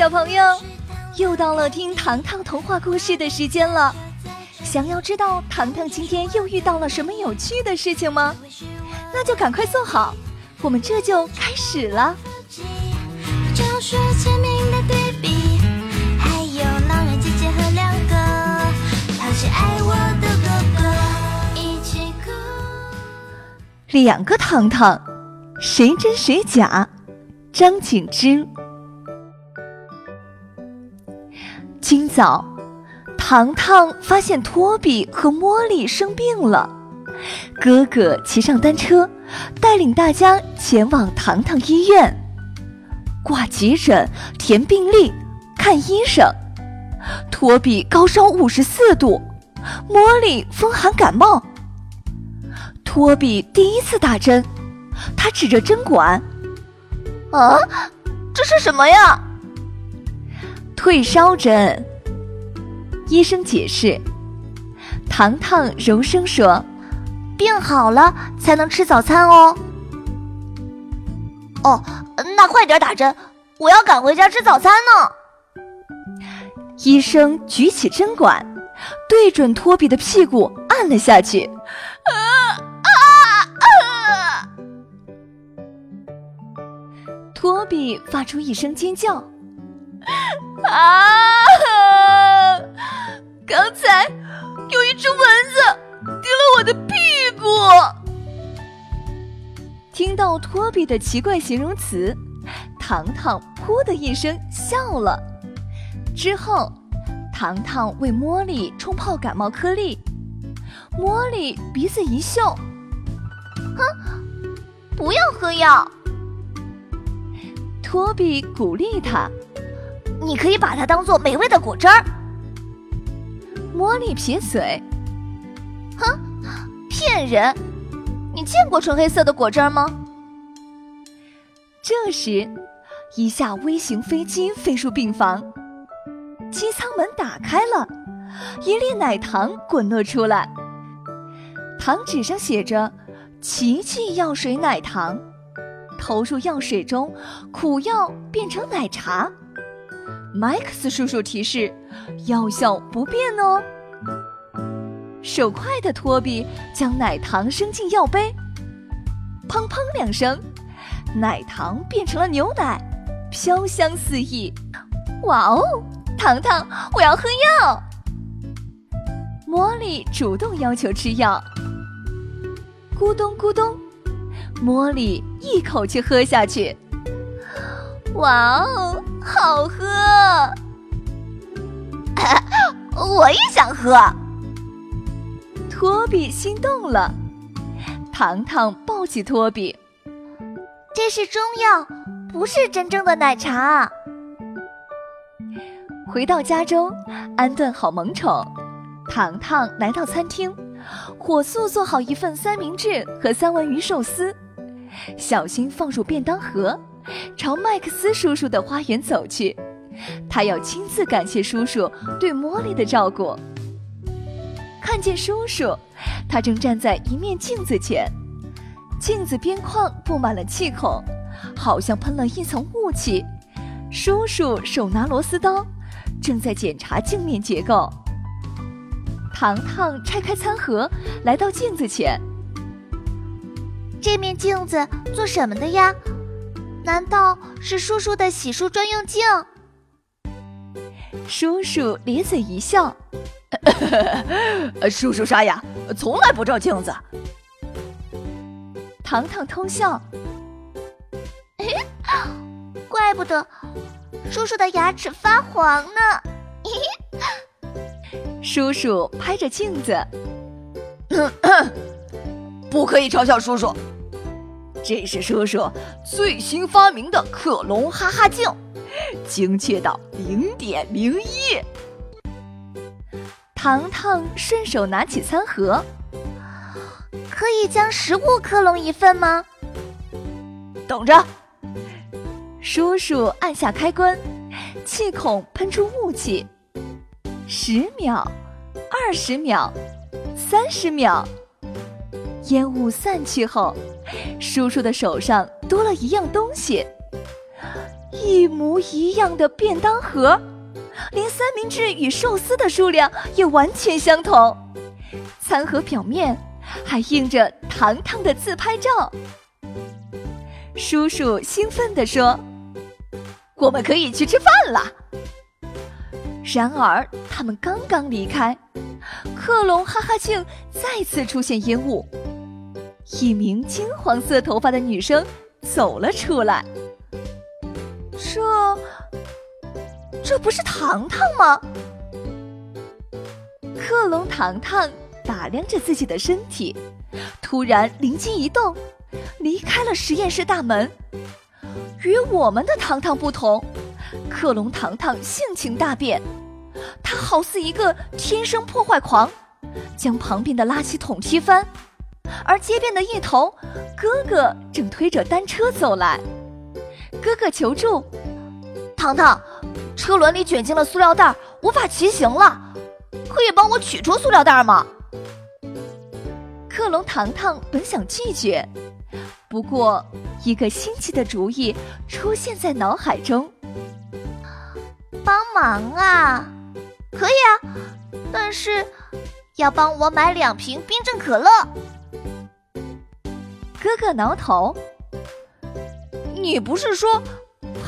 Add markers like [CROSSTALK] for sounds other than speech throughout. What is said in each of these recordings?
小朋友，又到了听糖糖童话故事的时间了。想要知道糖糖今天又遇到了什么有趣的事情吗？那就赶快坐好，我们这就开始了。两个糖糖，谁真谁假？张景之。今早，糖糖发现托比和茉莉生病了，哥哥骑上单车，带领大家前往糖糖医院，挂急诊、填病历、看医生。托比高烧五十四度，茉莉风寒感冒。托比第一次打针，他指着针管：“啊，这是什么呀？”退烧针。医生解释，糖糖柔声说：“病好了才能吃早餐哦。”哦，那快点打针，我要赶回家吃早餐呢。医生举起针管，对准托比的屁股按了下去。啊啊啊！托比发出一声尖叫。啊！刚才有一只蚊子叮了我的屁股。听到托比的奇怪形容词，糖糖噗的一声笑了。之后，糖糖为茉莉冲泡感冒颗粒，茉莉鼻子一嗅，哼，不要喝药。托比鼓励他。你可以把它当做美味的果汁儿。茉莉撇嘴，哼，骗人！你见过纯黑色的果汁吗？这时，一架微型飞机飞入病房，机舱门打开了，一粒奶糖滚落出来，糖纸上写着“奇迹药水奶糖”，投入药水中，苦药变成奶茶。麦克斯叔叔提示：“药效不变哦。”手快的托比将奶糖扔进药杯，砰砰两声，奶糖变成了牛奶，飘香四溢。哇哦，糖糖，我要喝药！茉莉主动要求吃药。咕咚咕咚，茉莉一口气喝下去。哇哦！好喝，[LAUGHS] 我也想喝。托比心动了，糖糖抱起托比，这是中药，不是真正的奶茶。回到家中，安顿好萌宠，糖糖来到餐厅，火速做好一份三明治和三文鱼寿司，小心放入便当盒。朝麦克斯叔叔的花园走去，他要亲自感谢叔叔对茉莉的照顾。看见叔叔，他正站在一面镜子前，镜子边框布满了气孔，好像喷了一层雾气。叔叔手拿螺丝刀，正在检查镜面结构。糖糖拆开餐盒，来到镜子前。这面镜子做什么的呀？难道是叔叔的洗漱专用镜？叔叔咧嘴一笑，[LAUGHS] 叔叔刷牙从来不照镜子。糖糖偷笑，[LAUGHS] 怪不得叔叔的牙齿发黄呢。[LAUGHS] 叔叔拍着镜子，不可以嘲笑叔叔。这是叔叔最新发明的克隆哈哈镜，精确到零点零一。糖糖顺手拿起餐盒，可以将食物克隆一份吗？等着，叔叔按下开关，气孔喷出雾气。十秒，二十秒，三十秒，烟雾散去后。叔叔的手上多了一样东西，一模一样的便当盒，连三明治与寿司的数量也完全相同。餐盒表面还印着糖糖的自拍照。叔叔兴奋地说：“我们可以去吃饭了。”然而，他们刚刚离开，克隆哈哈镜再次出现烟雾。一名金黄色头发的女生走了出来。这，这不是糖糖吗？克隆糖糖打量着自己的身体，突然灵机一动，离开了实验室大门。与我们的糖糖不同，克隆糖糖性情大变，他好似一个天生破坏狂，将旁边的垃圾桶踢翻。而街边的一头，哥哥正推着单车走来。哥哥求助：“糖糖，车轮里卷进了塑料袋，无法骑行了，可以帮我取出塑料袋吗？”克隆糖糖本想拒绝，不过一个新奇的主意出现在脑海中：“帮忙啊，可以啊，但是要帮我买两瓶冰镇可乐。”哥哥挠头：“你不是说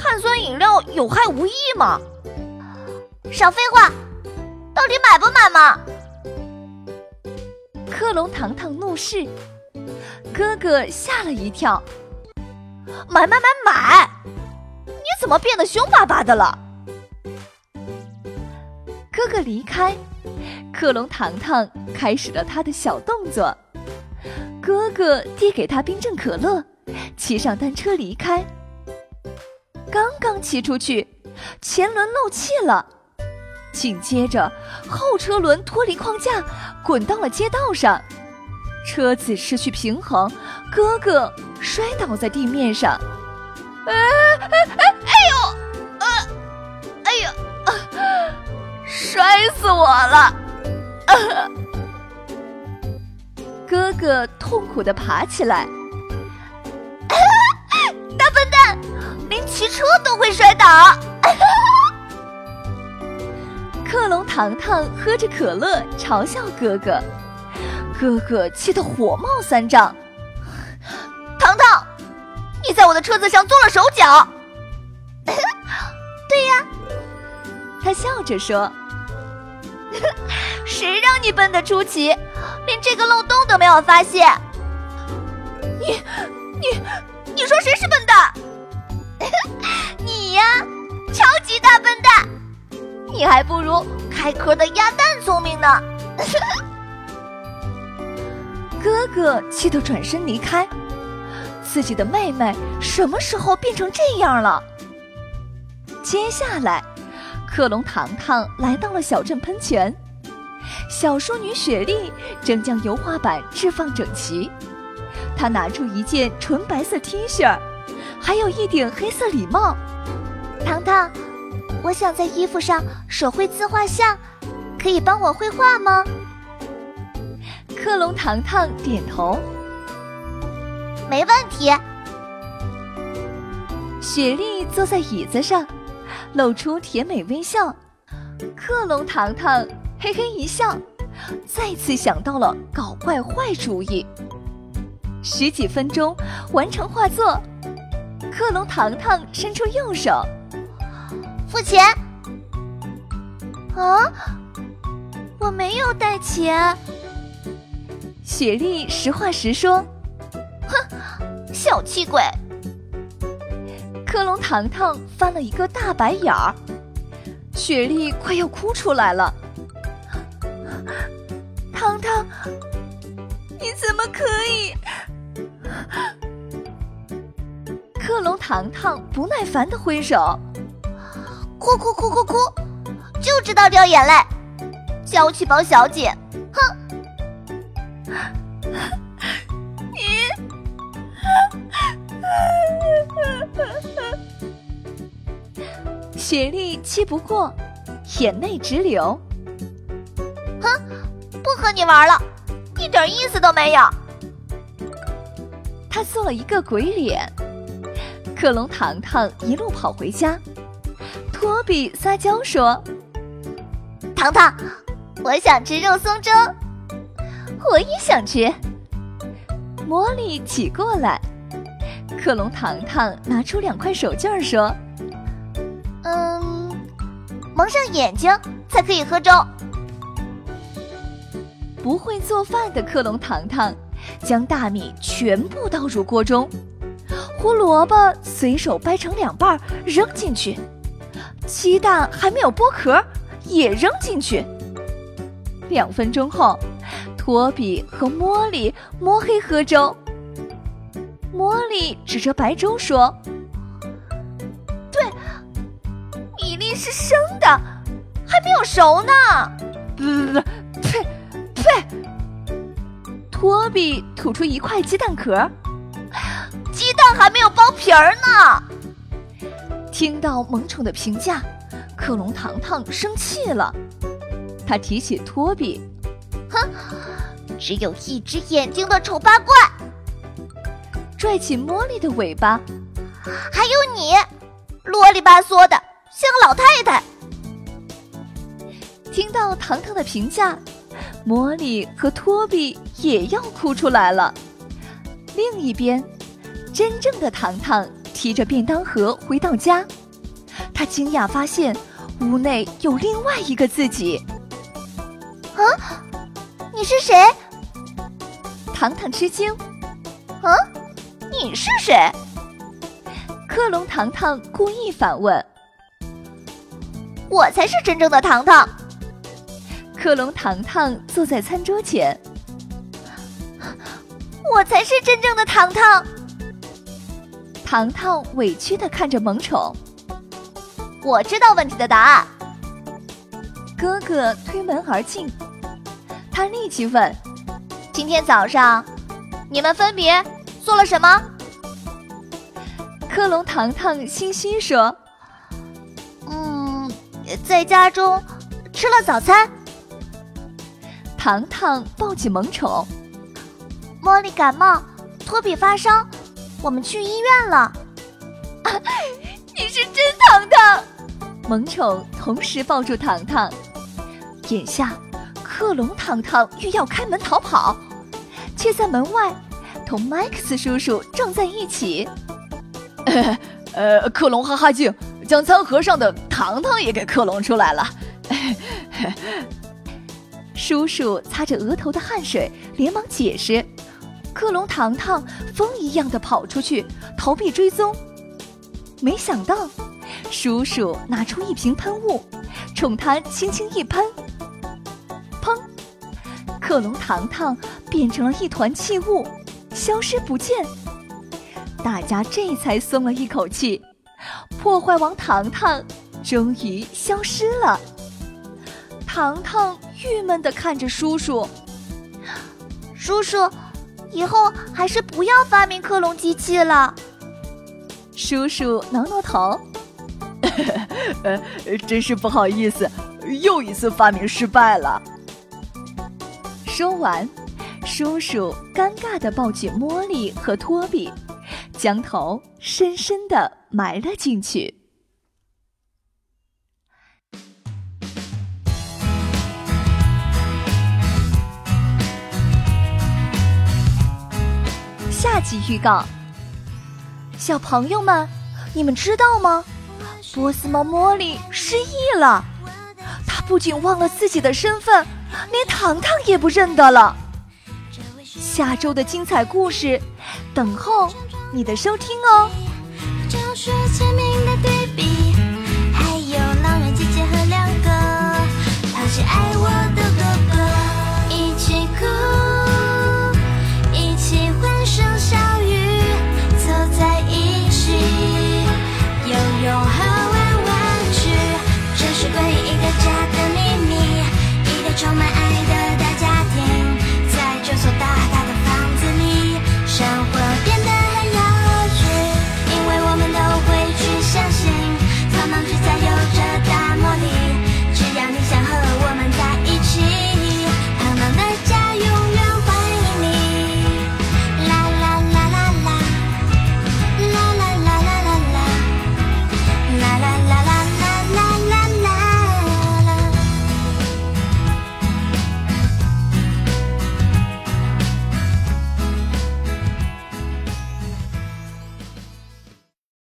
碳酸饮料有害无益吗？少废话，到底买不买嘛？”克隆糖糖怒视，哥哥吓了一跳：“买买买买！你怎么变得凶巴巴的了？”哥哥离开，克隆糖糖开始了他的小动作。哥哥递给他冰镇可乐，骑上单车离开。刚刚骑出去，前轮漏气了，紧接着后车轮脱离框架，滚到了街道上，车子失去平衡，哥哥摔倒在地面上。哎哎哎哎呦，呃，哎呦，摔死我了！哥哥痛苦的爬起来，[LAUGHS] 大笨蛋，连骑车都会摔倒。[LAUGHS] 克隆糖糖喝着可乐嘲笑哥哥，哥哥气得火冒三丈。[LAUGHS] 糖糖，你在我的车子上做了手脚。对呀，他笑着说。谁让你笨得出奇？这个漏洞都没有发现，你你你说谁是笨蛋？[LAUGHS] 你呀，超级大笨蛋！你还不如开壳的鸭蛋聪明呢。[LAUGHS] 哥哥气得转身离开，自己的妹妹什么时候变成这样了？接下来，克隆糖糖来到了小镇喷泉。小淑女雪莉正将油画板置放整齐，她拿出一件纯白色 T 恤，还有一顶黑色礼帽。糖糖，我想在衣服上手绘自画像，可以帮我绘画吗？克隆糖糖点头，没问题。雪莉坐在椅子上，露出甜美微笑。克隆糖糖。嘿嘿一笑，再次想到了搞怪坏主意。十几分钟完成画作，克隆糖糖伸出右手，付钱。啊，我没有带钱。雪莉实话实说。哼，小气鬼。克隆糖糖翻了一个大白眼儿，雪莉快要哭出来了。你怎么可以？克隆糖糖不耐烦的挥手，哭哭哭哭哭，就知道掉眼泪，娇气包小姐，哼！你，雪莉气不过，眼泪直流。哼，不和你玩了，一点意思都没有。他做了一个鬼脸，克隆糖糖一路跑回家，托比撒娇说：“糖糖，我想吃肉松粥。”我也想吃。茉莉挤过来，克隆糖糖拿出两块手绢说：“嗯，蒙上眼睛才可以喝粥。”不会做饭的克隆糖糖将大米全部倒入锅中，胡萝卜随手掰成两半扔进去，鸡蛋还没有剥壳也扔进去。两分钟后。托比和茉莉摸黑喝粥。茉莉指着白粥说：“对，米粒是生的，还没有熟呢。”不不不，呸呸！托比吐出一块鸡蛋壳，[LAUGHS] 鸡蛋还没有剥皮儿呢。听到萌宠的评价，克隆糖糖生气了，他提起托比。哼，只有一只眼睛的丑八怪！拽起茉莉的尾巴，还有你，啰里吧嗦的，像个老太太。听到糖糖的评价，茉莉和托比也要哭出来了。另一边，真正的糖糖提着便当盒回到家，他惊讶发现屋内有另外一个自己。啊！你是谁？糖糖吃惊。啊，你是谁？克隆糖糖故意反问。我才是真正的糖糖。克隆糖糖坐在餐桌前。我才是真正的糖糖。糖糖委屈的看着萌宠。我知道问题的答案。哥哥推门而进。他立即问：“今天早上，你们分别做了什么？”克隆糖糖嘻嘻说：“嗯，在家中吃了早餐。”糖糖抱起萌宠，茉莉感冒，托比发烧，我们去医院了。啊你是真糖糖！萌宠同时抱住糖糖，眼下。克隆糖糖欲要开门逃跑，却在门外同麦克斯叔叔撞在一起。[LAUGHS] 呃，克隆哈哈镜将餐盒上的糖糖也给克隆出来了。叔叔擦着额头的汗水，连忙解释。克隆糖糖风一样的跑出去逃避追踪，没想到叔叔拿出一瓶喷雾，冲他轻轻一喷。砰克隆糖糖变成了一团气雾，消失不见。大家这才松了一口气，破坏王糖糖终于消失了。糖糖郁闷地看着叔叔：“ [SIGHS] 叔叔，以后还是不要发明克隆机器了。”叔叔挠挠头：“ [LAUGHS] 呃，真是不好意思，又一次发明失败了。”说完，叔叔尴尬地抱起茉莉和托比，将头深深地埋了进去。集预告：小朋友们，你们知道吗？波斯猫茉莉失忆了，她不仅忘了自己的身份。连糖糖也不认得了。下周的精彩故事，等候你的收听哦。